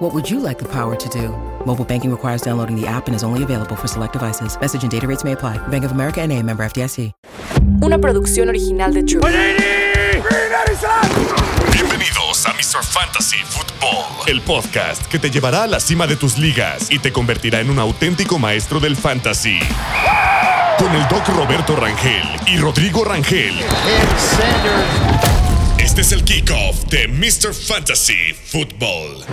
What would you like the power to do? Mobile banking requires downloading the app and is only available for select devices. Message and data rates may apply. Bank of America and a member FDIC. Una producción original de True. Bienvenidos a Mr. Fantasy Football, el podcast que te llevará a la cima de tus ligas y te convertirá en un auténtico maestro del fantasy. Con el doc Roberto Rangel y Rodrigo Rangel. Este es el kickoff de Mr. Fantasy Football.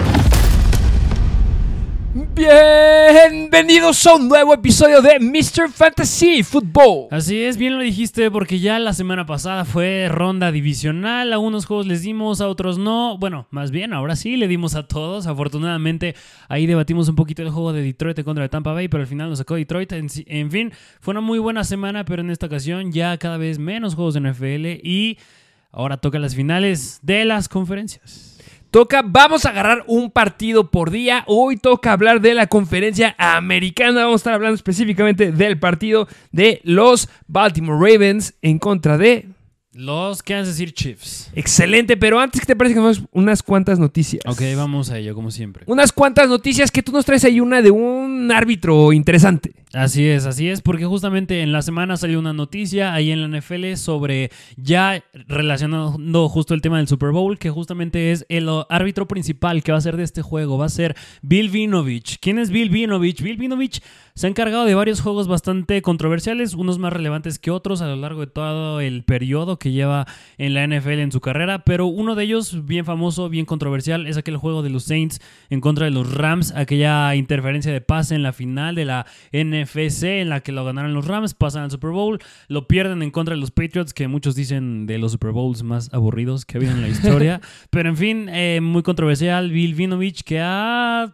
Bienvenidos a un nuevo episodio de Mr. Fantasy Football. Así es, bien lo dijiste, porque ya la semana pasada fue ronda divisional. A unos juegos les dimos, a otros no. Bueno, más bien, ahora sí le dimos a todos. Afortunadamente, ahí debatimos un poquito el juego de Detroit contra el Tampa Bay, pero al final nos sacó Detroit. En, en fin, fue una muy buena semana, pero en esta ocasión ya cada vez menos juegos de NFL y ahora toca las finales de las conferencias. Toca, vamos a agarrar un partido por día. Hoy toca hablar de la conferencia americana. Vamos a estar hablando específicamente del partido de los Baltimore Ravens en contra de Los Kansas City Chiefs. Excelente, pero antes que te parece que nos unas cuantas noticias. Ok, vamos a ello, como siempre. Unas cuantas noticias que tú nos traes ahí una de un árbitro interesante. Así es, así es, porque justamente en la semana salió una noticia ahí en la NFL sobre ya relacionando justo el tema del Super Bowl, que justamente es el árbitro principal que va a ser de este juego, va a ser Bill Vinovich. ¿Quién es Bill Vinovich? Bill Vinovich se ha encargado de varios juegos bastante controversiales, unos más relevantes que otros a lo largo de todo el periodo que lleva en la NFL en su carrera, pero uno de ellos bien famoso, bien controversial, es aquel juego de los Saints en contra de los Rams, aquella interferencia de pase en la final de la NFC en la que lo ganaron los Rams, pasan al Super Bowl, lo pierden en contra de los Patriots, que muchos dicen de los Super Bowls más aburridos que ha habido en la historia, pero en fin, eh, muy controversial, Bill Vinovich que ha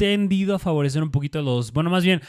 Tendido a favorecer un poquito a los. Bueno, más bien,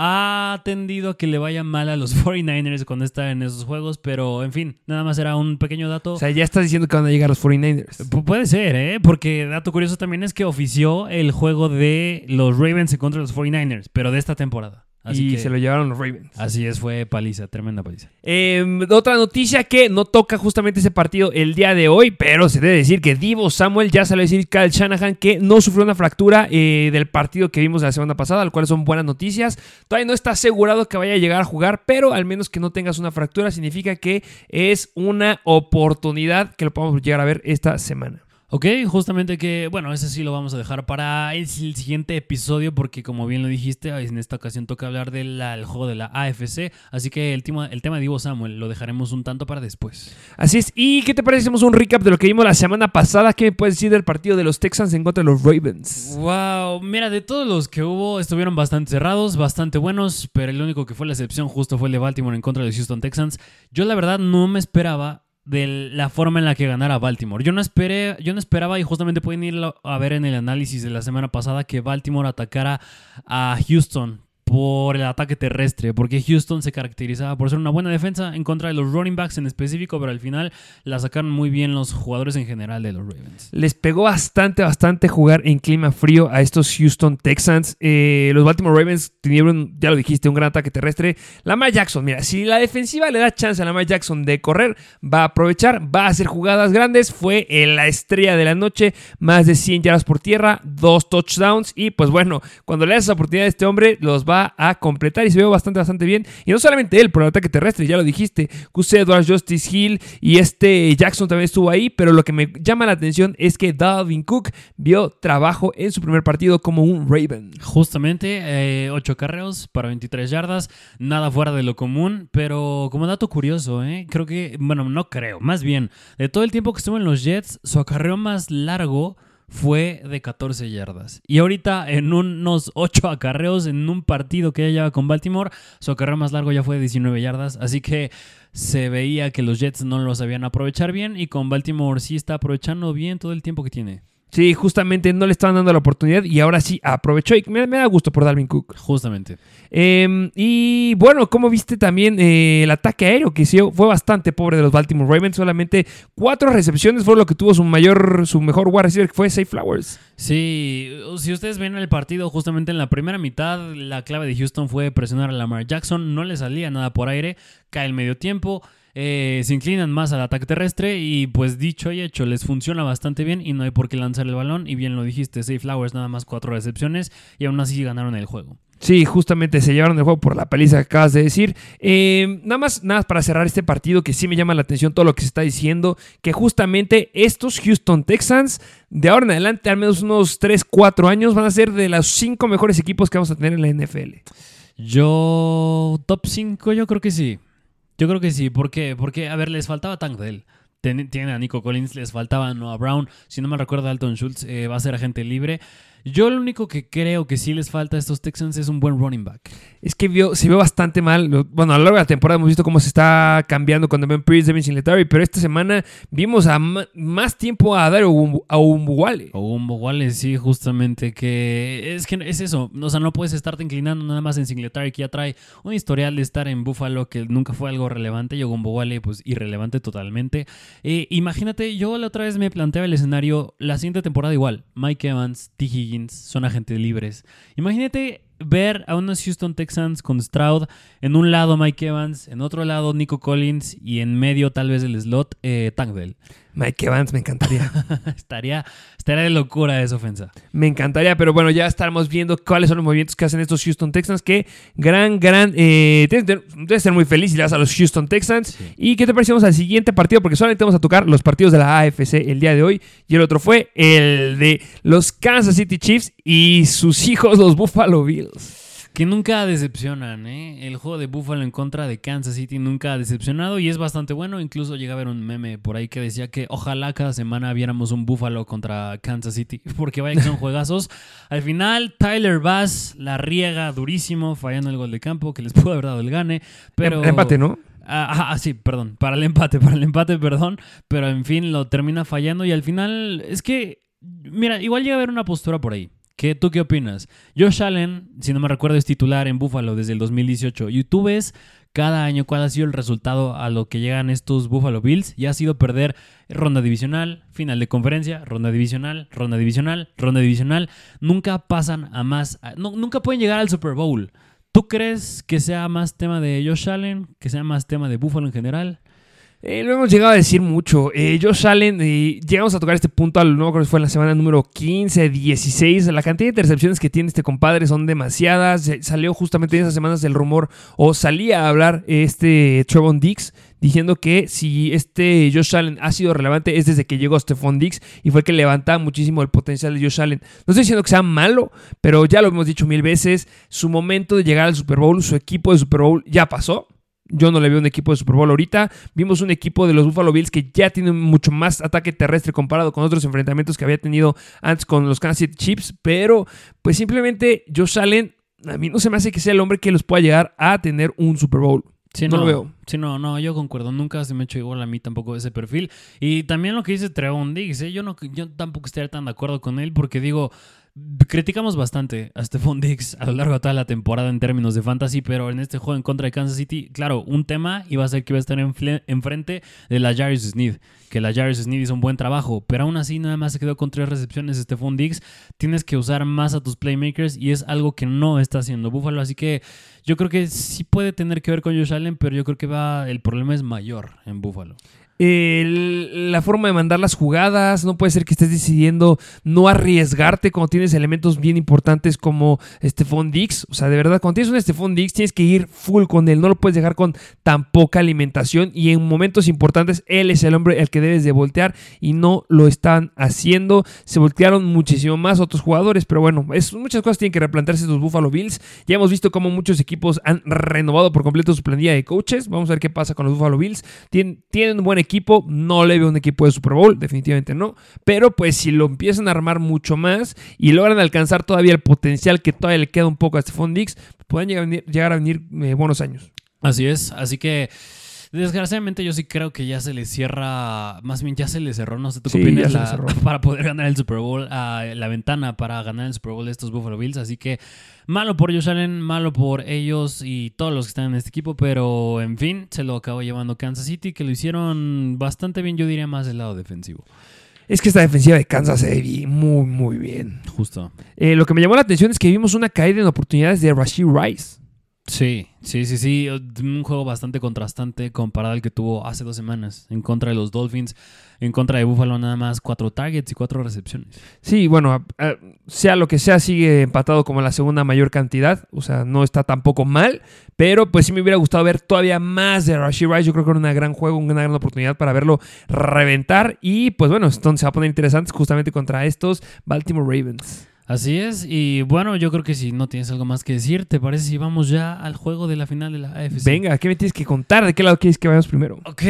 ha tendido a que le vaya mal a los 49ers cuando está en esos juegos, pero en fin, nada más era un pequeño dato. O sea, ya estás diciendo que van a llegar los 49ers. Pu- puede ser, ¿eh? Porque dato curioso también es que ofició el juego de los Ravens en contra de los 49ers, pero de esta temporada. Así y que, se lo llevaron los Ravens. Así es, fue paliza, tremenda paliza. Eh, otra noticia que no toca justamente ese partido el día de hoy, pero se debe decir que Divo Samuel ya salió a decir Kyle Shanahan que no sufrió una fractura eh, del partido que vimos la semana pasada, al cual son buenas noticias. Todavía no está asegurado que vaya a llegar a jugar, pero al menos que no tengas una fractura significa que es una oportunidad que lo podemos llegar a ver esta semana. Ok, justamente que, bueno, ese sí lo vamos a dejar para el siguiente episodio porque como bien lo dijiste, en esta ocasión toca hablar del el juego de la AFC, así que el tema, el tema de Divo Samuel lo dejaremos un tanto para después. Así es. ¿Y qué te parece? si Hacemos un recap de lo que vimos la semana pasada. ¿Qué me puedes decir del partido de los Texans en contra de los Ravens? Wow, mira, de todos los que hubo, estuvieron bastante cerrados, bastante buenos, pero el único que fue la excepción justo fue el de Baltimore en contra de los Houston Texans. Yo la verdad no me esperaba de la forma en la que ganara Baltimore. Yo no esperé, yo no esperaba y justamente pueden ir a ver en el análisis de la semana pasada que Baltimore atacara a Houston por el ataque terrestre, porque Houston se caracterizaba por ser una buena defensa en contra de los running backs en específico, pero al final la sacaron muy bien los jugadores en general de los Ravens. Les pegó bastante, bastante jugar en clima frío a estos Houston Texans. Eh, los Baltimore Ravens tuvieron, ya lo dijiste, un gran ataque terrestre. Lamar Jackson, mira, si la defensiva le da chance a Lamar Jackson de correr, va a aprovechar, va a hacer jugadas grandes. Fue en la estrella de la noche, más de 100 yardas por tierra, dos touchdowns. Y pues bueno, cuando le das esa oportunidad a este hombre, los va a completar y se ve bastante, bastante bien. Y no solamente él, por el ataque terrestre, ya lo dijiste, Cuse Edwards, Justice Hill y este Jackson también estuvo ahí, pero lo que me llama la atención es que Dalvin Cook vio trabajo en su primer partido como un Raven. Justamente, 8 eh, carreos para 23 yardas, nada fuera de lo común, pero como dato curioso, ¿eh? creo que, bueno, no creo, más bien, de todo el tiempo que estuvo en los Jets, su acarreo más largo fue de 14 yardas. Y ahorita en unos 8 acarreos en un partido que ella lleva con Baltimore, su acarreo más largo ya fue de 19 yardas. Así que se veía que los Jets no lo sabían aprovechar bien y con Baltimore sí está aprovechando bien todo el tiempo que tiene. Sí, justamente no le estaban dando la oportunidad y ahora sí aprovechó y me, da gusto por Dalvin Cook. Justamente. Em, y bueno, como viste también eh, el ataque aéreo que fue bastante pobre de los Baltimore Ravens, solamente cuatro recepciones fue lo que tuvo su mayor, su mejor wide receiver que fue Safe Flowers. Sí, si ustedes ven el partido justamente en la primera mitad, la clave de Houston fue presionar a Lamar Jackson, no le salía nada por aire, cae el medio tiempo. Eh, se inclinan más al ataque terrestre y pues dicho y hecho, les funciona bastante bien y no hay por qué lanzar el balón. Y bien lo dijiste, Safe Flowers nada más cuatro recepciones y aún así ganaron el juego. Sí, justamente se llevaron el juego por la paliza que acabas de decir. Eh, nada más, nada para cerrar este partido que sí me llama la atención todo lo que se está diciendo, que justamente estos Houston Texans de ahora en adelante, al menos unos 3, 4 años, van a ser de los 5 mejores equipos que vamos a tener en la NFL. Yo, top 5, yo creo que sí. Yo creo que sí. ¿Por qué? Porque, a ver, les faltaba Tank Dell. Tienen a Nico Collins, les faltaba Noah Brown. Si no me recuerdo, Alton Schultz eh, va a ser agente libre. Yo lo único que creo que sí les falta a estos Texans es un buen running back. Es que vio, se vio bastante mal. Bueno, a lo largo de la temporada hemos visto cómo se está cambiando con Devin Priest, Devin Singletary, pero esta semana vimos a más tiempo a dar a Umbuwale. A Umbuwale, sí, justamente, que es que es eso. O sea, no puedes estarte inclinando nada más en Singletary, que ya trae un historial de estar en Buffalo que nunca fue algo relevante. Y Umbuwale, pues irrelevante totalmente. Eh, imagínate, yo la otra vez me planteaba el escenario, la siguiente temporada igual. Mike Evans, T. Higgins, son agentes libres. Imagínate ver a unos Houston Texans con Stroud, en un lado Mike Evans, en otro lado Nico Collins y en medio tal vez el slot eh. Mike Evans, me encantaría. estaría, estaría de locura esa ofensa. Me encantaría, pero bueno, ya estaremos viendo cuáles son los movimientos que hacen estos Houston Texans. Que gran, gran. Eh, debes ser muy feliz si le das a los Houston Texans. ¿Y qué te parecemos al siguiente partido? Porque solamente vamos a tocar los partidos de la AFC el día de hoy. Y el otro fue el de los Kansas City Chiefs y sus hijos, los Buffalo Bills. Que nunca decepcionan, ¿eh? El juego de Buffalo en contra de Kansas City nunca ha decepcionado y es bastante bueno. Incluso llega a haber un meme por ahí que decía que ojalá cada semana viéramos un Buffalo contra Kansas City, porque vaya que son juegazos. Al final, Tyler Bass la riega durísimo, fallando el gol de campo, que les pudo haber dado el gane. Pero... El empate, ¿no? Ah, ah, sí, perdón, para el empate, para el empate, perdón. Pero en fin, lo termina fallando y al final es que, mira, igual llega a haber una postura por ahí. ¿Qué, ¿Tú qué opinas? Josh Allen, si no me recuerdo, es titular en Buffalo desde el 2018. Y tú ves cada año cuál ha sido el resultado a lo que llegan estos Buffalo Bills. Y ha sido perder ronda divisional, final de conferencia, ronda divisional, ronda divisional, ronda divisional. Nunca pasan a más. nunca pueden llegar al Super Bowl. ¿Tú crees que sea más tema de Josh Allen, que sea más tema de Buffalo en general? Eh, lo hemos llegado a decir mucho. Eh, Josh Allen, y llegamos a tocar este punto, al, no creo que fue en la semana número 15, 16. La cantidad de intercepciones que tiene este compadre son demasiadas. Salió justamente en esas semanas el rumor, o salía a hablar este Trevon Dix, diciendo que si este Josh Allen ha sido relevante es desde que llegó Stephon Dix y fue que levantaba muchísimo el potencial de Josh Allen. No estoy diciendo que sea malo, pero ya lo hemos dicho mil veces. Su momento de llegar al Super Bowl, su equipo de Super Bowl ya pasó yo no le veo un equipo de Super Bowl ahorita. Vimos un equipo de los Buffalo Bills que ya tiene mucho más ataque terrestre comparado con otros enfrentamientos que había tenido antes con los Kansas City Chiefs. Pero, pues simplemente Josh Allen, a mí no se me hace que sea el hombre que los pueda llegar a tener un Super Bowl. no, lo veo. Sí, no, no, yo concuerdo. Nunca se me ha hecho igual a mí tampoco ese perfil. Y también lo que dice Trevon Diggs, ¿eh? yo, no, yo tampoco estaría tan de acuerdo con él porque digo, criticamos bastante a Stephon Diggs a lo largo de toda la temporada en términos de fantasy, pero en este juego en contra de Kansas City, claro, un tema iba a ser que iba a estar enfrente de la Jarvis Sneed, que la Jarvis Sneed hizo un buen trabajo, pero aún así nada más se quedó con tres recepciones Stephon Diggs. Tienes que usar más a tus playmakers y es algo que no está haciendo Buffalo, así que yo creo que sí puede tener que ver con Josh Allen, pero yo creo que va el problema es mayor en Buffalo. El- la forma de mandar las jugadas, no puede ser que estés decidiendo no arriesgarte cuando tienes elementos bien importantes como Stephon Dix. O sea, de verdad, cuando tienes un Stephon Dix tienes que ir full con él, no lo puedes dejar con tan poca alimentación y en momentos importantes él es el hombre al que debes de voltear y no lo están haciendo. Se voltearon muchísimo más otros jugadores, pero bueno, es, muchas cosas tienen que replantearse estos Buffalo Bills. Ya hemos visto cómo muchos equipos han renovado por completo su planilla de coaches. Vamos a ver qué pasa con los Buffalo Bills. Tien- tienen un buen equipo, no le veo un equipo de Super Bowl, definitivamente no. Pero pues si lo empiezan a armar mucho más y logran alcanzar todavía el potencial que todavía le queda un poco a Stephon Dix, pueden llegar a venir, llegar a venir, eh, buenos años. Así es, así que desgraciadamente yo sí creo que ya se le cierra, más bien ya se le cerró, no sé tú qué Sí, opinas, la- para poder ganar el Super Bowl, ah, la ventana para ganar el Super Bowl de estos Buffalo Bills, así que malo por Josh Allen, malo por ellos y todos los que están en este equipo, pero en fin, se lo acabó llevando Kansas City, que lo hicieron bastante bien, yo diría más del lado defensivo. Es que esta defensiva de Kansas se ve muy, muy bien. Justo. Eh, lo que me llamó la atención es que vimos una caída en oportunidades de Rashid Rice. Sí, sí, sí, sí. Un juego bastante contrastante comparado al que tuvo hace dos semanas en contra de los Dolphins. En contra de Buffalo nada más cuatro targets y cuatro recepciones. Sí, bueno, sea lo que sea, sigue empatado como la segunda mayor cantidad. O sea, no está tampoco mal. Pero pues sí me hubiera gustado ver todavía más de Rashid Rice. Yo creo que era un gran juego, una gran oportunidad para verlo reventar. Y pues bueno, entonces se va a poner interesante justamente contra estos Baltimore Ravens. Así es. Y bueno, yo creo que si no tienes algo más que decir, ¿te parece si vamos ya al juego de la final de la AFC? Venga, ¿qué me tienes que contar? ¿De qué lado quieres que vayamos primero? Ok,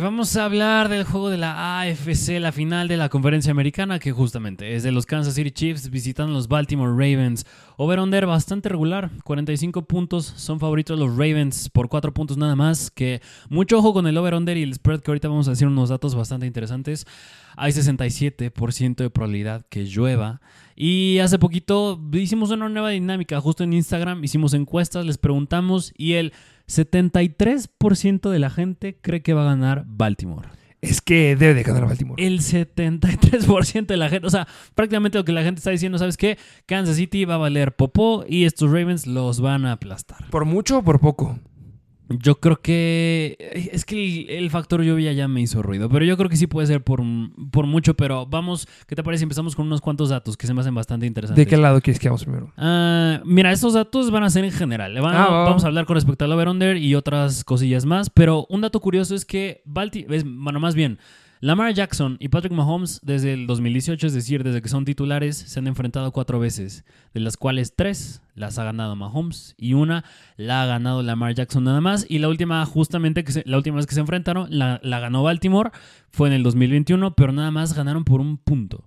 vamos a hablar del juego de la AFC, la final de la conferencia americana, que justamente es de los Kansas City Chiefs visitando los Baltimore Ravens. Over-under bastante regular, 45 puntos, son favoritos los Ravens por 4 puntos nada más, que mucho ojo con el over-under y el spread, que ahorita vamos a decir unos datos bastante interesantes. Hay 67% de probabilidad que llueva. Y hace poquito hicimos una nueva dinámica, justo en Instagram, hicimos encuestas, les preguntamos y el 73% de la gente cree que va a ganar Baltimore. Es que debe de ganar Baltimore. El 73% de la gente, o sea, prácticamente lo que la gente está diciendo, ¿sabes qué? Kansas City va a valer popó y estos Ravens los van a aplastar. ¿Por mucho o por poco? Yo creo que es que el, el factor lluvia ya me hizo ruido, pero yo creo que sí puede ser por, por mucho, pero vamos, ¿qué te parece? Empezamos con unos cuantos datos que se me hacen bastante interesantes. ¿De qué lado quieres que vayamos primero? Ah, mira, estos datos van a ser en general. Van- Ah, va, va. vamos a hablar con respecto al over-under y otras cosillas más. Pero un dato curioso es que Balti, es, bueno, más bien, Lamar Jackson y Patrick Mahomes desde el 2018, es decir, desde que son titulares, se han enfrentado cuatro veces, de las cuales tres las ha ganado Mahomes y una la ha ganado Lamar Jackson nada más. Y la última, justamente, que se- la última vez que se enfrentaron, la, la ganó Baltimore, fue en el 2021, pero nada más ganaron por un punto.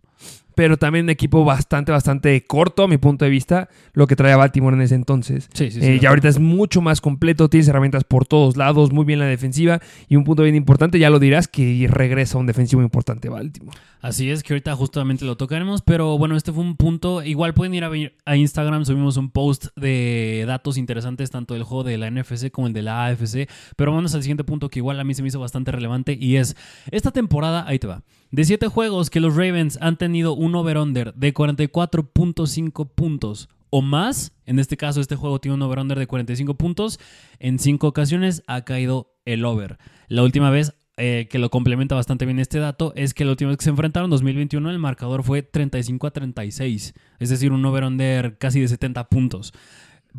Pero también un equipo bastante, bastante corto, a mi punto de vista, lo que traía Baltimore en ese entonces. Sí, sí, Eh, ya ahorita es mucho más completo, tienes herramientas por todos lados, muy bien la defensiva y un punto bien importante, ya lo dirás, que regresa un defensivo importante Baltimore. Así es, que ahorita justamente lo tocaremos, pero bueno, este fue un punto. Igual pueden ir a, a Instagram, subimos un post de datos interesantes, tanto del juego de la NFC como el de la AFC. Pero vamos al siguiente punto que igual a mí se me hizo bastante relevante y es, esta temporada, ahí te va, de siete juegos que los Ravens han tenido un over-under de 44.5 puntos o más, en este caso este juego tiene un over-under de 45 puntos, en cinco ocasiones ha caído el over. La última vez eh, que lo complementa bastante bien este dato es que la última vez que se enfrentaron, 2021, el marcador fue 35 a 36, es decir, un over-under casi de 70 puntos.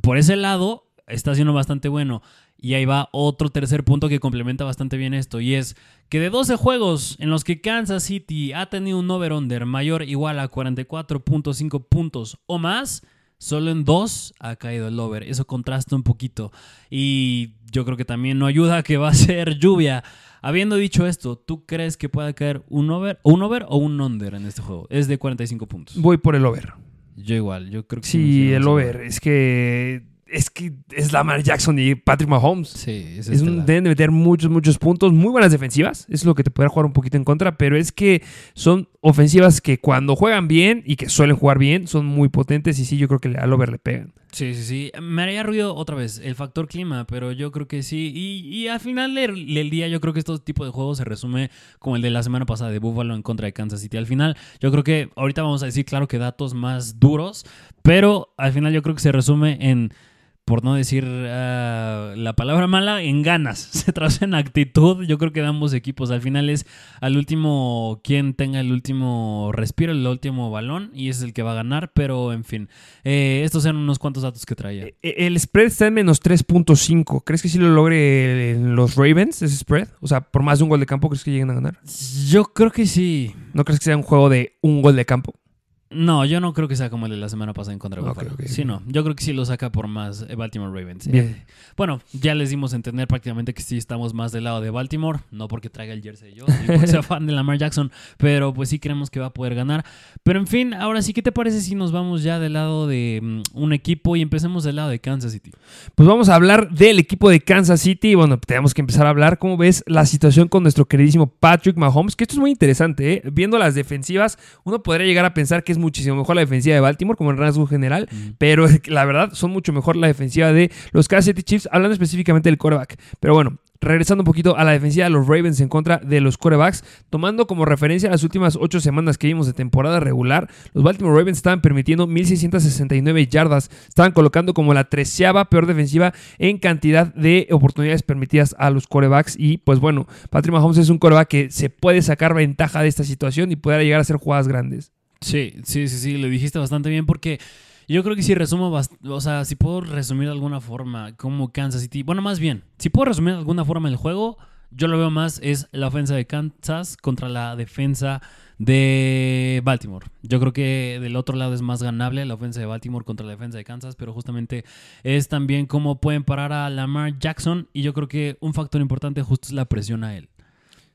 Por ese lado, está siendo bastante bueno. Y ahí va otro tercer punto que complementa bastante bien esto, y es que de 12 juegos en los que Kansas City ha tenido un over-under mayor o igual a 44.5 puntos o más, Solo en dos ha caído el over. Eso contrasta un poquito. Y yo creo que también no ayuda que va a ser lluvia. Habiendo dicho esto, ¿tú crees que pueda caer un over, un over o un under en este juego? Es de 45 puntos. Voy por el over. Yo igual, yo creo que Sí, nos el over. Es que es que es Lamar Jackson y Patrick Mahomes. Sí, es, Es un- estelar. deben de meter muchos, muchos puntos. Muy buenas defensivas. Es lo que te puede jugar un poquito en contra. Pero es que son ofensivas que cuando juegan bien y que suelen jugar bien, son muy potentes. Y sí, yo creo que al over le pegan. Sí, sí, sí. Me haría ruido otra vez el factor clima, pero yo creo que sí. Y, y al final del, día, yo creo que este tipo de juegos se resume como el de la semana pasada de Buffalo en contra de Kansas City. Al final, yo creo que ahorita vamos a decir, claro que datos más duros, pero al final yo creo que se resume en por no decir ah, la palabra mala, en ganas. Se traduce en actitud, yo creo que de ambos equipos. Al final es al último quien tenga el último respiro, el último balón, y es el que va a ganar. Pero en fin, eh, estos eran unos cuantos datos que traía. Eh, El spread está en menos 3.5. ¿Crees que sí lo logre en los Ravens, ese spread? O sea, por más de un gol de campo, ¿crees que lleguen a ganar? Yo creo que sí. ¿No crees que sea un juego de un gol de campo? No, yo no creo que sea como el de la semana pasada en contra de Ok, Buffalo. ok, Sí, no. Yo creo que sí lo saca por más eh, Baltimore Ravens. Bien. Eh, bueno, ya les dimos a entender prácticamente que sí estamos más del lado de Baltimore. No porque traiga el jersey yo, ni porque sea fan de Lamar Jackson, pero pues sí creemos que va a poder ganar. Pero en fin, ahora sí, ¿qué te parece si nos vamos ya del lado de mm, un equipo y empecemos del lado de Kansas City? Pues vamos a hablar del equipo de Kansas City. Bueno, tenemos que empezar a hablar cómo ves la situación con nuestro queridísimo Patrick Mahomes, que esto es muy interesante, ¿eh? Viendo las defensivas, uno podría llegar a pensar que es muchísimo mejor la defensiva de Baltimore como en rasgo general, pero la verdad son mucho mejor la defensiva de los Kansas City Chiefs, hablando específicamente del quarterback. Pero bueno, regresando un poquito a la defensiva de los Ravens en contra de los quarterbacks, tomando como referencia las últimas ocho semanas que vimos de temporada regular, los Baltimore Ravens estaban permitiendo 1.669 yardas, estaban colocando como la treceava peor defensiva en cantidad de oportunidades permitidas a los quarterbacks y pues bueno, Patrick Mahomes es un quarterback que se puede sacar ventaja de esta situación y poder llegar a hacer jugadas grandes. Sí, sí, sí, sí, lo dijiste bastante bien porque yo creo que si resumo, o sea, si puedo resumir de alguna forma como Kansas City, bueno, más bien, si puedo resumir de alguna forma el juego, yo lo veo más es la ofensa de Kansas contra la defensa de Baltimore. Yo creo que del otro lado es más ganable la ofensa de Baltimore contra la defensa de Kansas, pero justamente es también cómo pueden parar a Lamar Jackson y yo creo que un factor importante justo es la presión a él.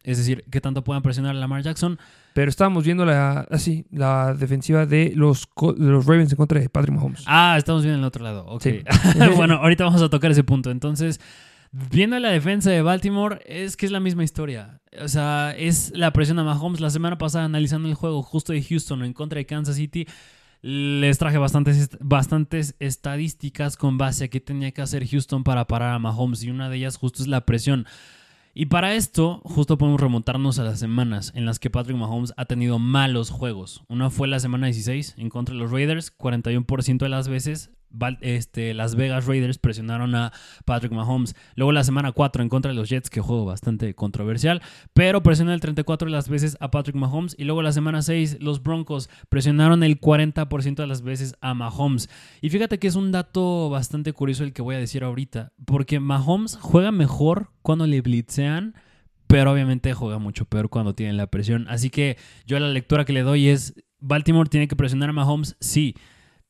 Es decir, que tanto puedan presionar a Lamar Jackson Pero estábamos viendo la, así, la defensiva de los, de los Ravens en contra de Patrick Mahomes. Ah, estamos bien en el otro lado. Ok. Sí. bueno, ahorita vamos a tocar ese punto. Entonces, viendo la defensa de Baltimore, es que es la misma historia. O sea, es la presión a Mahomes. La semana pasada, analizando el juego justo de Houston en contra de Kansas City, les traje bastantes, bastantes estadísticas con base a qué tenía que hacer Houston para parar a Mahomes. Y una de ellas justo es la presión. Y para esto, justo podemos remontarnos a las semanas en las que Patrick Mahomes ha tenido malos juegos. Una fue la semana 16 en contra de los Raiders, 41% de las veces. Este, Las Vegas Raiders presionaron a Patrick Mahomes. Luego la semana 4 en contra de los Jets, que juego bastante controversial, pero presionó el 34 de las veces a Patrick Mahomes. Y luego la semana 6 los Broncos presionaron el 40% de las veces a Mahomes. Y fíjate que es un dato bastante curioso el que voy a decir ahorita, porque Mahomes juega mejor cuando le blitzean, pero obviamente juega mucho peor cuando tiene la presión. Así que yo la lectura que le doy es, Baltimore tiene que presionar a Mahomes, sí.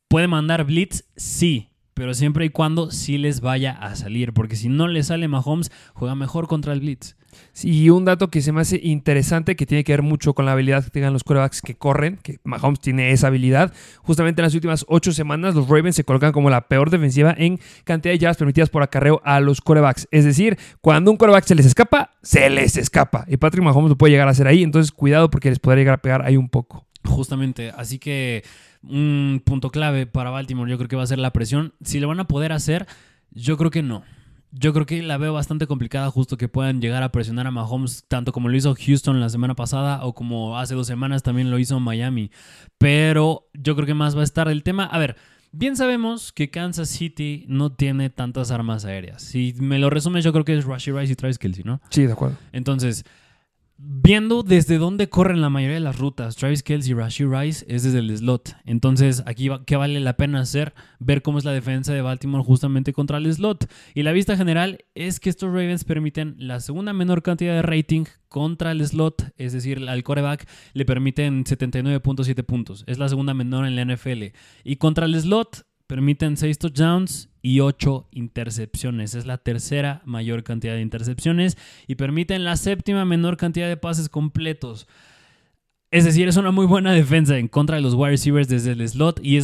¿Puede mandar blitz? Sí. Pero siempre y cuando sí les vaya a salir, porque si no le sale Mahomes, juega mejor contra el blitz. Y un dato que se me hace interesante, que tiene que ver mucho con la habilidad que tengan los quarterbacks que corren, que Mahomes tiene esa habilidad. Justamente en las últimas ocho semanas, los Ravens se colocan como la peor defensiva en cantidad de yardas permitidas por acarreo a los quarterbacks. Es decir, cuando un quarterback se les escapa, se les escapa. Y Patrick Mahomes lo puede llegar a hacer ahí, entonces cuidado porque les podría llegar a pegar ahí un poco. Justamente, así que un punto clave para Baltimore yo creo que va a ser la presión. Si lo van a poder hacer, yo creo que no. Yo creo que la veo bastante complicada justo que puedan llegar a presionar a Mahomes tanto como lo hizo Houston la semana pasada o como hace dos semanas también lo hizo Miami. Pero yo creo que más va a estar el tema. A ver, bien sabemos que Kansas City no tiene tantas armas aéreas. Si me lo resumes yo creo que es Rashi Rice y Travis Kelsey, ¿no? Sí, de acuerdo. Entonces, viendo desde dónde corren la mayoría de las rutas, Travis Kelce y Rashid Rice es desde el slot. Entonces, aquí, va- ¿qué vale la pena hacer? Ver cómo es la defensa de Baltimore justamente contra el slot. Y la vista general es que estos Ravens permiten la segunda menor cantidad de rating contra el slot, es decir, al coreback le permiten 79.7 puntos. Es la segunda menor en la NFL. Y contra el slot permiten 6 touchdowns y 8 intercepciones. Es la tercera mayor cantidad de intercepciones y permiten la séptima menor cantidad de pases completos. Es decir, es una muy buena defensa en contra de los wide receivers desde el slot y,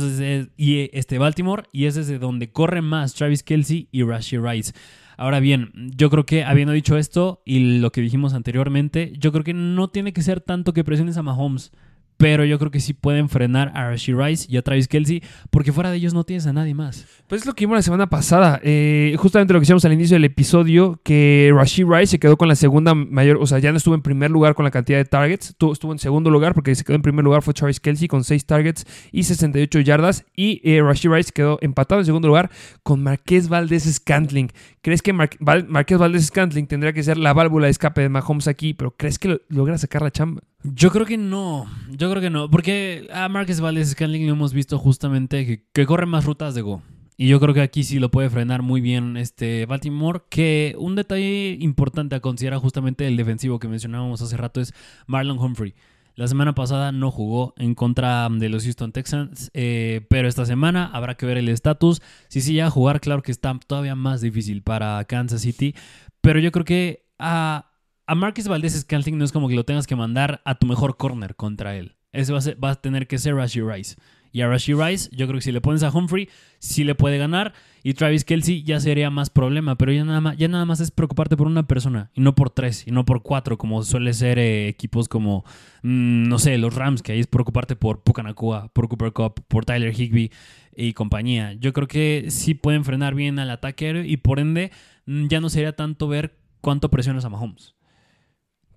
y este Baltimore y es desde donde corren más Travis Kelsey y Rashid Rice. Ahora bien, yo creo que habiendo dicho esto y lo que dijimos anteriormente, yo creo que no tiene que ser tanto que presiones a Mahomes, pero yo creo que sí pueden frenar a Rashid Rice y a Travis Kelsey, porque fuera de ellos no tienes a nadie más. Pues es lo que vimos la semana pasada. Eh, justamente lo que hicimos al inicio del episodio, que Rashid Rice se quedó con la segunda mayor, o sea, ya no estuvo en primer lugar con la cantidad de targets, estuvo, estuvo en segundo lugar porque se quedó en primer lugar fue Travis Kelsey con 6 targets y 68 yardas y eh, Rashid Rice quedó empatado en segundo lugar con Marqués Valdés Scantling. ¿Crees que Mar Val Marqués Valdés Scantling tendría que ser la válvula de escape de Mahomes aquí, pero crees que lo logra sacar la chamba? Yo creo que no, yo creo que no, porque a Marquez Valdez Scanling lo hemos visto justamente que, que, corre más rutas de go. Y yo creo que aquí sí lo puede frenar muy bien este Baltimore. Que un detalle importante a considerar justamente el defensivo que mencionábamos hace rato es Marlon Humphrey. La semana pasada no jugó en contra de los Houston Texans, eh, pero esta semana habrá que ver el estatus. Si sí llega a jugar, claro que está todavía más difícil para Kansas City, pero yo creo que a a Marcus Valdez Scantling no es como que lo tengas que mandar a tu mejor corner contra él. Ese va a, tener que ser Rashi Rice. Y a Rashi Rice, yo creo que si le pones a Humphrey, sí le puede ganar. Y Travis Kelsey ya sería más problema. Pero ya nada más, ya nada más es preocuparte por una persona. Y no por tres, y no por cuatro, como suele ser eh, equipos como, mmm, no sé, los Rams, que ahí es preocuparte por Pucanacua, por Cooper Cup, por Tyler Higby y compañía. Yo creo que sí pueden frenar bien al ataque. Y por ende, mm, ya no sería tanto ver cuánto presionas a Mahomes.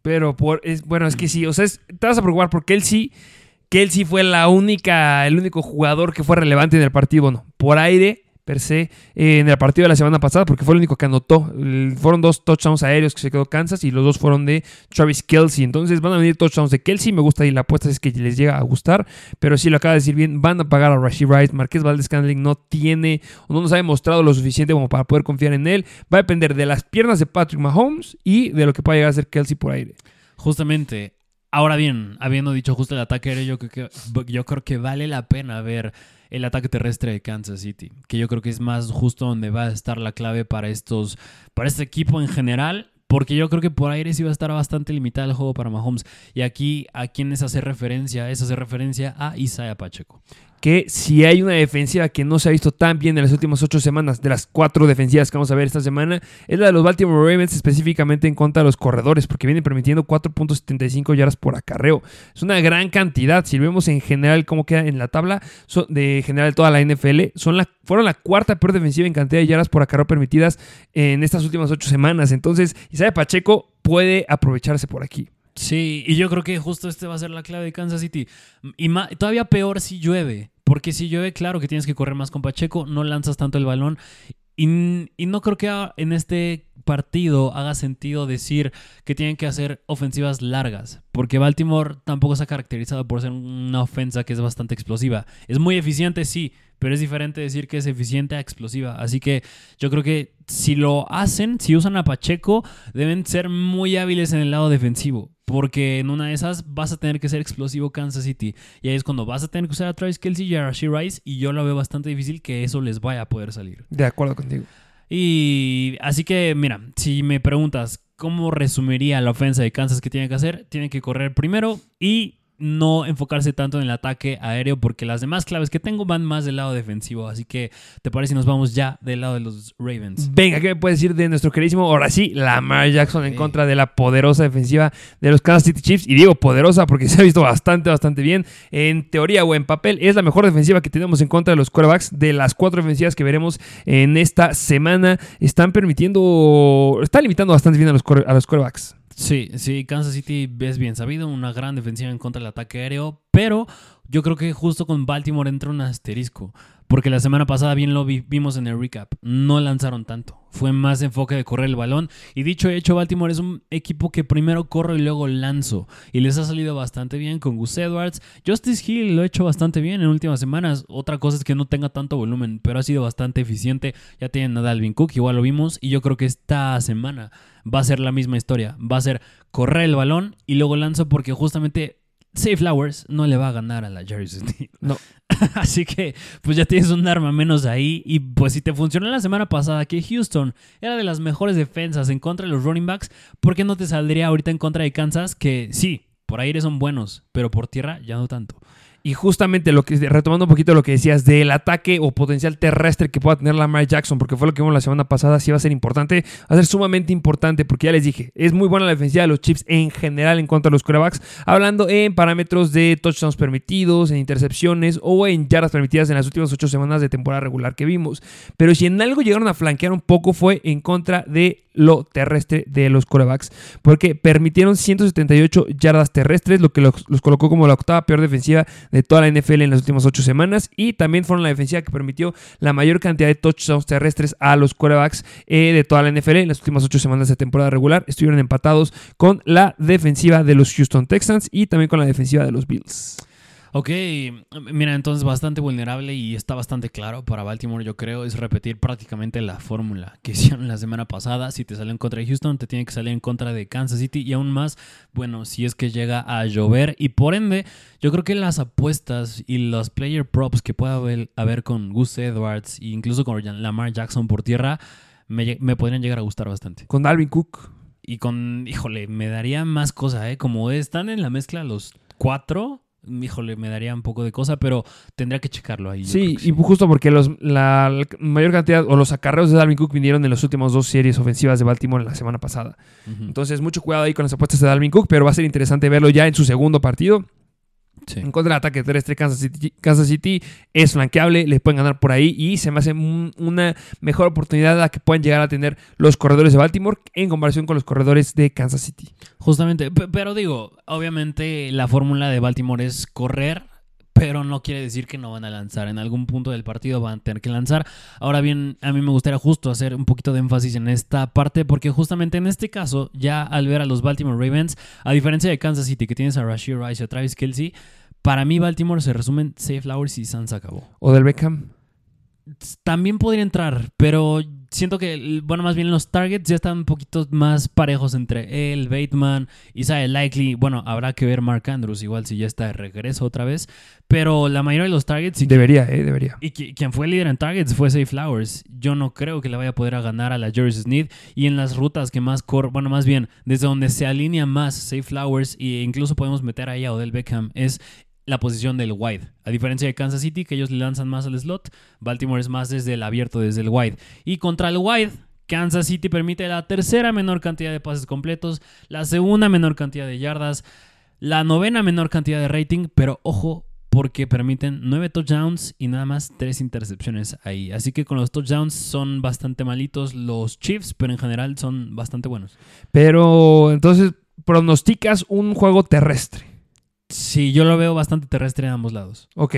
Pero por, es, bueno, es que sí, o sea, es, te vas a preocupar porque él sí, fue la única, el único jugador que fue relevante en el partido, bueno, por aire, per se, eh, en el partido de la semana pasada, porque fue el único que anotó. fueron dos touchdowns aéreos que se quedó Kansas y los dos fueron de Travis Kelsey. Entonces van a venir touchdowns de Kelsey, me gusta y la apuesta es que les llega a gustar, pero sí lo acaba de decir bien, van a pagar a Rashid Rice. Marqués Valdez Candling no tiene, o no nos ha demostrado lo suficiente como para poder confiar en él. Va a depender de las piernas de Patrick Mahomes y de lo que pueda llegar a hacer Kelsey por aire. Justamente, Ahora bien, habiendo dicho justo el ataque aéreo, yo creo, que, yo creo que vale la pena ver el ataque terrestre de Kansas City, que yo creo que es más justo donde va a estar la clave para estos, para este equipo en general, porque yo creo que por aire sí va a estar bastante limitado el juego para Mahomes. Y aquí, ¿a quiénes hace referencia? Es hacer referencia a Isaiah Pacheco que si hay una defensiva que no se ha visto tan bien en las últimas ocho semanas, de las cuatro defensivas que vamos a ver esta semana, es la de los Baltimore Ravens, específicamente en contra de los corredores, porque vienen permitiendo 4.75 yardas por acarreo. Es una gran cantidad. Si vemos en general cómo queda en la tabla de general toda la NFL, son la, fueron la cuarta peor defensiva en cantidad de yardas por acarreo permitidas en estas últimas ocho semanas. Entonces, Isaiah Pacheco puede aprovecharse por aquí. Sí, y yo creo que justo este va a ser la clave de Kansas City. Y todavía peor si llueve. Porque si llueve, claro que tienes que correr más con Pacheco, no lanzas tanto el balón. Y, y, no creo que en este partido haga sentido decir que tienen que hacer ofensivas largas, porque Baltimore tampoco se ha caracterizado por ser una ofensa que es bastante explosiva. Es muy eficiente, sí, pero es diferente decir que es eficiente a explosiva. Así que yo creo que si lo hacen, si usan a Pacheco, deben ser muy hábiles en el lado defensivo. Porque en una de esas vas a tener que ser explosivo Kansas City. Y ahí es cuando vas a tener que usar a Travis Kelsey y a Rashid Rice. Y yo lo veo bastante difícil que eso les vaya a poder salir. De acuerdo contigo. Y así que, mira, si me preguntas cómo resumiría la ofensa de Kansas que tiene que hacer, tiene que correr primero y no enfocarse tanto en el ataque aéreo porque las demás claves que tengo van más del lado defensivo. Así que, ¿te parece si nos vamos ya del lado de los Ravens? Venga, ¿qué me puedes decir de nuestro queridísimo, ahora sí, Lamar Jackson en contra de la poderosa defensiva de los Kansas City Chiefs? Y digo poderosa porque se ha visto bastante, bastante bien. En teoría o en papel, es la mejor defensiva que tenemos en contra de los quarterbacks. De las cuatro defensivas que veremos en esta semana, están permitiendo, están limitando bastante bien a los, a los quarterbacks. Sí, sí, Kansas City es bien sabido, una gran defensiva en contra del ataque aéreo, pero yo creo que justo con Baltimore entra un asterisco, porque la semana pasada bien lo vimos en el recap, no lanzaron tanto, fue más enfoque de correr el balón, y dicho hecho, Baltimore es un equipo que primero corro y luego lanzo, y les ha salido bastante bien con Gus Edwards, Justice Hill lo ha hecho bastante bien en últimas semanas, otra cosa es que no tenga tanto volumen, pero ha sido bastante eficiente, ya tienen a Dalvin Cook, igual lo vimos, y yo creo que esta semana va a ser la misma historia. Va a ser correr el balón y luego lanzo porque justamente Safe Flowers no le va a ganar a la Jersey No. Así que, pues ya tienes un arma menos ahí. Y pues si te funcionó la semana pasada que Houston era de las mejores defensas en contra de los running backs, ¿por qué no te saldría ahorita en contra de Kansas? Que sí, por aire son buenos, pero por tierra ya no tanto. Y justamente lo que, retomando un poquito lo que decías del ataque o potencial terrestre que pueda tener Lamar Jackson, porque fue lo que vimos la semana pasada, sí va a ser importante, va a ser sumamente importante, porque ya les dije, es muy buena la defensiva de los Chips en general en cuanto a los quarterbacks, hablando en parámetros de touchdowns permitidos, en intercepciones o en yardas permitidas en las últimas ocho semanas de temporada regular que vimos. Pero si en algo llegaron a flanquear un poco fue en contra de lo terrestre de los corebacks, porque permitieron 178 yardas terrestres, lo que los, colocó como la octava peor defensiva de toda la NFL en las últimas ocho semanas, y también fueron la defensiva que permitió la mayor cantidad de touchdowns terrestres a los corebacks eh, de toda la NFL en las últimas ocho semanas de temporada regular. Estuvieron empatados con la defensiva de los Houston Texans y también con la defensiva de los Bills. Ok, mira, entonces bastante vulnerable y está bastante claro para Baltimore, yo creo, es repetir prácticamente la fórmula que hicieron la semana pasada. Si te sale en contra de Houston, te tiene que salir en contra de Kansas City y aún más, bueno, si es que llega a llover y por ende, yo creo que las apuestas y los player props que pueda haber, con Gus Edwards e incluso con Lamar Jackson por tierra, me, me podrían llegar a gustar bastante. Con Dalvin Cook. Y con, híjole, me daría más cosa, ¿eh? Como están en la mezcla los cuatro híjole, me daría un poco de cosa, pero tendría que checarlo ahí. Sí, y justo porque los, la, mayor cantidad o los acarreos de Dalvin Cook vinieron en las últimas dos series ofensivas de Baltimore la semana pasada. Entonces, mucho cuidado ahí con las apuestas de Dalvin Cook, pero va a ser interesante verlo ya en su segundo partido. En contra del ataque terrestre, Kansas City, Kansas City es flanqueable, les pueden ganar por ahí y se me hace una mejor oportunidad a que puedan llegar a tener los corredores de Baltimore en comparación con los corredores de Kansas City. Justamente, pero digo, obviamente la fórmula de Baltimore es correr, pero no quiere decir que no van a lanzar. En algún punto del partido van a tener que lanzar. Ahora bien, a mí me gustaría justo hacer un poquito de énfasis en esta parte, porque justamente en este caso, ya al ver a los Baltimore Ravens, a diferencia de Kansas City, que tienes a Rashid Rice y a Travis Kelsey, para mí, Baltimore se resumen Safe Flowers y Sans acabó. ¿O del Beckham? También podría entrar, pero siento que, bueno, más bien los targets ya están un poquito más parejos entre él, Bateman, Isaiah Likely. Bueno, habrá que ver Mark Andrews, igual si ya está de regreso otra vez. Pero la mayoría de los targets. debería, eh, debería. Y quien fue líder en targets fue Safe Flowers. Yo no creo que le vaya a poder ganar a la Jersey Sneed. Y en las rutas que más corre, bueno, más bien, desde donde se alinea más Safe Flowers, e incluso podemos meter ahí a Odell Beckham, es la posición del wide. A diferencia de Kansas City, que ellos le lanzan más al slot, Baltimore es más desde el abierto, desde el wide. Y contra el wide, Kansas City permite la tercera menor cantidad de pases completos, la segunda menor cantidad de yardas, la novena menor cantidad de rating, pero ojo, porque permiten nueve touchdowns y nada más tres intercepciones ahí. Así que con los touchdowns son bastante malitos los Chiefs, pero en general son bastante buenos. Pero entonces pronosticas un juego terrestre. Sí, yo lo veo bastante terrestre en ambos lados. Ok.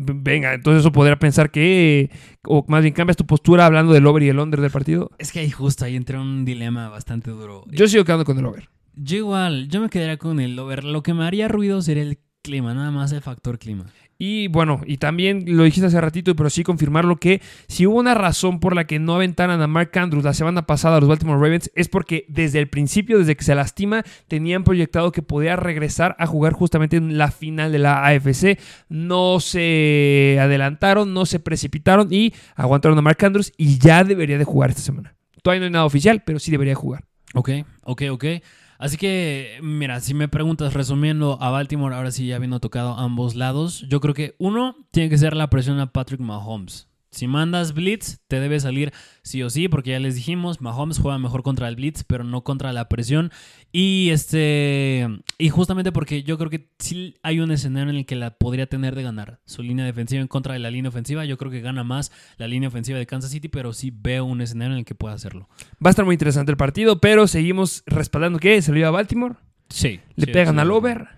Venga, entonces eso podría pensar que, o más bien cambias tu postura hablando del over y el under del partido. Es que ahí justo ahí entré un dilema bastante duro. Yo sigo quedando con el over. Yo igual, yo me quedaría con el over. Lo que me haría ruido sería el clima, nada más el factor clima. Y bueno, y también lo dijiste hace ratito, pero sí confirmarlo que si hubo una razón por la que no aventaran a Mark Andrews la semana pasada a los Baltimore Ravens es porque desde el principio, desde que se lastima, tenían proyectado que podía regresar a jugar justamente en la final de la AFC. No se adelantaron, no se precipitaron y aguantaron a Mark Andrews y ya debería de jugar esta semana. Todavía no hay nada oficial, pero sí debería jugar. Ok, ok, ok. Así que, mira, si me preguntas resumiendo a Baltimore, ahora sí ya habiendo tocado ambos lados, yo creo que uno tiene que ser la presión a Patrick Mahomes. Si mandas blitz, te debe salir sí o sí, porque ya les dijimos, Mahomes juega mejor contra el blitz, pero no contra la presión. Y este y justamente porque yo creo que sí hay un escenario en el que la podría tener de ganar. Su línea defensiva en contra de la línea ofensiva, yo creo que gana más la línea ofensiva de Kansas City, pero sí veo un escenario en el que pueda hacerlo. Va a estar muy interesante el partido, pero seguimos respaldando que se lo lleva a Baltimore. Sí. Le pegan al over.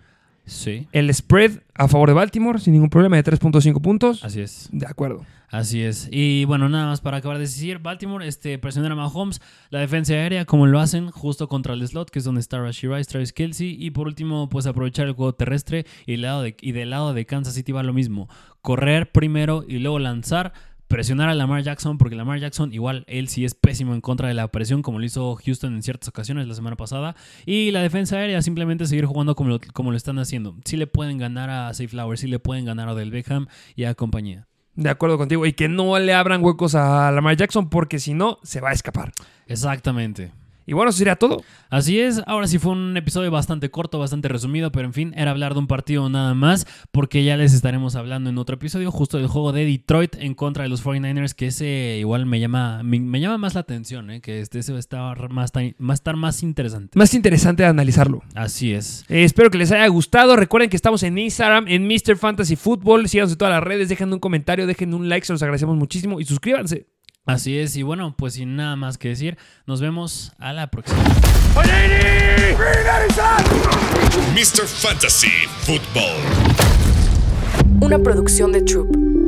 Sí. El spread a favor de Baltimore, sin ningún problema, de 3.5 puntos. Así es. De acuerdo. Así es. Y bueno, nada más para acabar de decir, Baltimore este, presionar a Mahomes, la defensa aérea, como lo hacen, justo contra el slot, que es donde está Rashid Rice, Travis Kelsey. Y por último, pues aprovechar el juego terrestre. Y, lado de, y del lado de Kansas City va lo mismo. Correr primero y luego lanzar presionar a Lamar Jackson, porque Lamar Jackson igual él sí es pésimo en contra de la presión, como lo hizo Houston en ciertas ocasiones la semana pasada. Y la defensa aérea simplemente seguir jugando como lo, como lo están haciendo. Sí le pueden ganar a Safe Flower, sí le pueden ganar a Del Beckham y a compañía. De acuerdo contigo. Y que no le abran huecos a Lamar Jackson, porque si no, se va a escapar. Exactamente. Y bueno, eso sería todo. Así es, ahora sí fue un episodio bastante corto, bastante resumido, pero en fin, era hablar de un partido nada más, porque ya les estaremos hablando en otro episodio justo del juego de Detroit en contra de los 49ers, que ese igual me llama, me, llama más la atención, ¿eh? que este se va a estar más, va a estar más interesante. Más interesante de analizarlo. Así es. Eh, espero que les haya gustado. Recuerden que estamos en Instagram, en Mr. Fantasy Football. Síganos en todas las redes, dejen un comentario, dejen un like, se los agradecemos muchísimo y suscríbanse. Así es, y bueno, pues sin nada más que decir, nos vemos a la próxima. Mr. Fantasy Football. Una producción de Troop.